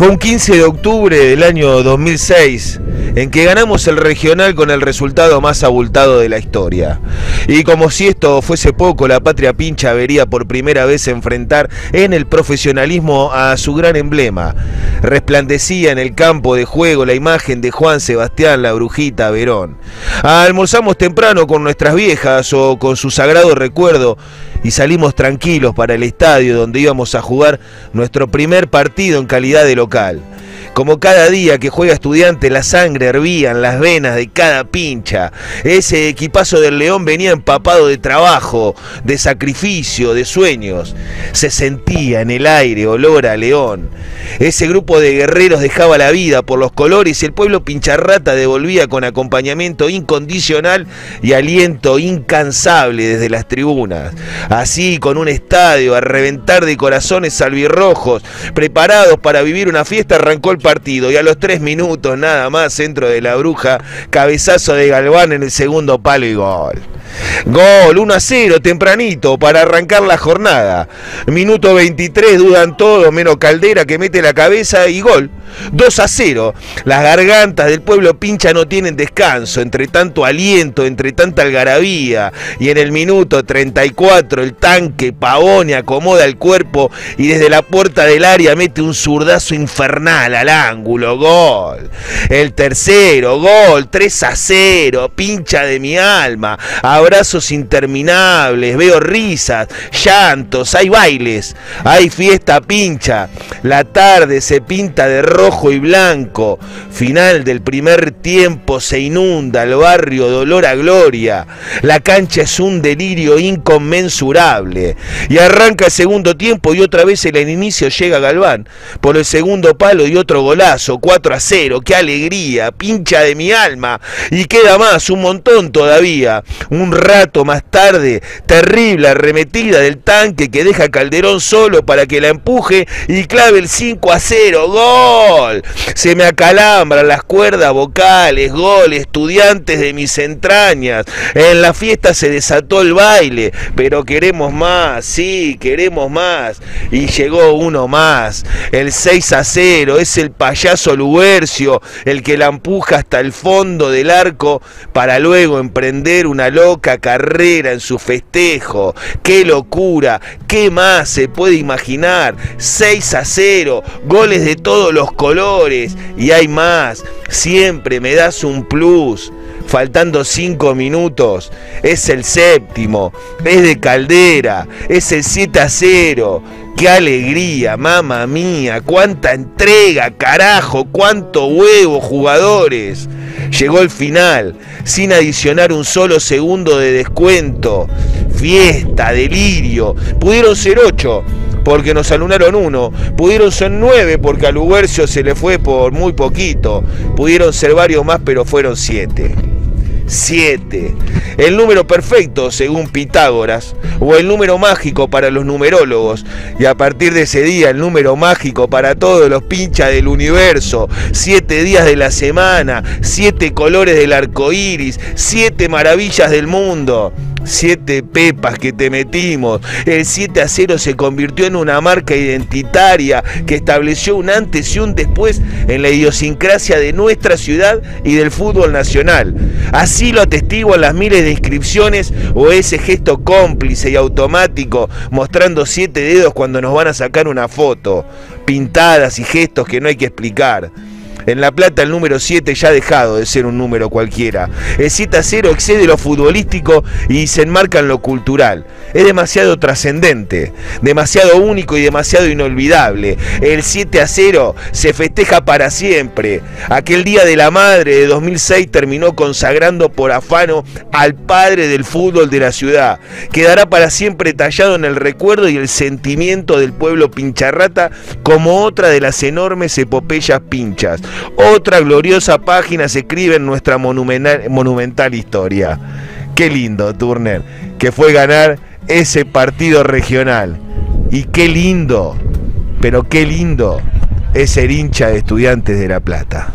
Fue un 15 de octubre del año 2006 en que ganamos el regional con el resultado más abultado de la historia. Y como si esto fuese poco, la patria pincha vería por primera vez enfrentar en el profesionalismo a su gran emblema. Resplandecía en el campo de juego la imagen de Juan Sebastián la Brujita Verón. Almorzamos temprano con nuestras viejas o con su sagrado recuerdo y salimos tranquilos para el estadio donde íbamos a jugar nuestro primer partido en calidad de local. Como cada día que juega estudiante, la sangre hervía en las venas de cada pincha. Ese equipazo del León venía empapado de trabajo, de sacrificio, de sueños. Se sentía en el aire olor a León. Ese grupo de guerreros dejaba la vida por los colores y el pueblo pincharrata devolvía con acompañamiento incondicional y aliento incansable desde las tribunas. Así, con un estadio a reventar de corazones albirrojos, preparados para vivir una fiesta, arrancó el partido y a los tres minutos nada más centro de la bruja, cabezazo de Galván en el segundo palo y gol. Gol 1 a 0 tempranito para arrancar la jornada. Minuto 23 dudan todos menos Caldera que mete la cabeza y gol. 2 a 0. Las gargantas del pueblo pincha no tienen descanso, entre tanto aliento, entre tanta algarabía. Y en el minuto 34 el tanque Pavone acomoda el cuerpo y desde la puerta del área mete un zurdazo infernal al ángulo. Gol. El tercero, gol. 3 a 0. Pincha de mi alma. Abrazos interminables. Veo risas, llantos. Hay bailes. Hay fiesta pincha. La tarde se pinta de rojo y blanco. Final del primer tiempo se inunda el barrio dolor a gloria. La cancha es un delirio inconmensurable. Y arranca el segundo tiempo y otra vez en el inicio llega Galván. Por el segundo palo y otro golazo. 4 a 0. ¡Qué alegría! Pincha de mi alma. Y queda más, un montón todavía. Un rato más tarde, terrible arremetida del tanque que deja Calderón solo para que la empuje y clave el 5 a 0. ¡Gol! Se me acalambran las cuerdas vocales. Gol, estudiantes de mis entrañas. En la fiesta se desató el baile, pero queremos más, sí, queremos más. Y llegó uno más. El 6 a 0 es el payaso Lubercio, el que la empuja hasta el fondo del arco para luego emprender una loca carrera en su festejo. ¡Qué locura! ¿Qué más se puede imaginar? 6 a 0, goles de todos los colores y hay más. Siempre me das un plus. Faltando 5 minutos, es el séptimo, es de caldera, es el 7 a 0. ¡Qué alegría, mamá mía! ¡Cuánta entrega, carajo! ¡Cuánto huevo, jugadores! Llegó el final, sin adicionar un solo segundo de descuento. Fiesta, delirio. Pudieron ser ocho, porque nos alunaron uno. Pudieron ser nueve, porque a Lubercio se le fue por muy poquito. Pudieron ser varios más, pero fueron siete. 7. El número perfecto según Pitágoras o el número mágico para los numerólogos y a partir de ese día el número mágico para todos los pinchas del universo. Siete días de la semana, siete colores del arco iris, siete maravillas del mundo. Siete pepas que te metimos. El 7 a 0 se convirtió en una marca identitaria que estableció un antes y un después en la idiosincrasia de nuestra ciudad y del fútbol nacional. Así lo atestiguan las miles de inscripciones o ese gesto cómplice y automático mostrando siete dedos cuando nos van a sacar una foto. Pintadas y gestos que no hay que explicar. En La Plata el número 7 ya ha dejado de ser un número cualquiera. El 7 a 0 excede lo futbolístico y se enmarca en lo cultural. Es demasiado trascendente, demasiado único y demasiado inolvidable. El 7 a 0 se festeja para siempre. Aquel día de la madre de 2006 terminó consagrando por afano al padre del fútbol de la ciudad. Quedará para siempre tallado en el recuerdo y el sentimiento del pueblo pincharrata como otra de las enormes epopeyas pinchas. Otra gloriosa página se escribe en nuestra monumental, historia. Qué lindo, Turner, que fue ganar ese partido regional. Y qué lindo, pero qué lindo es ser hincha de estudiantes de La Plata.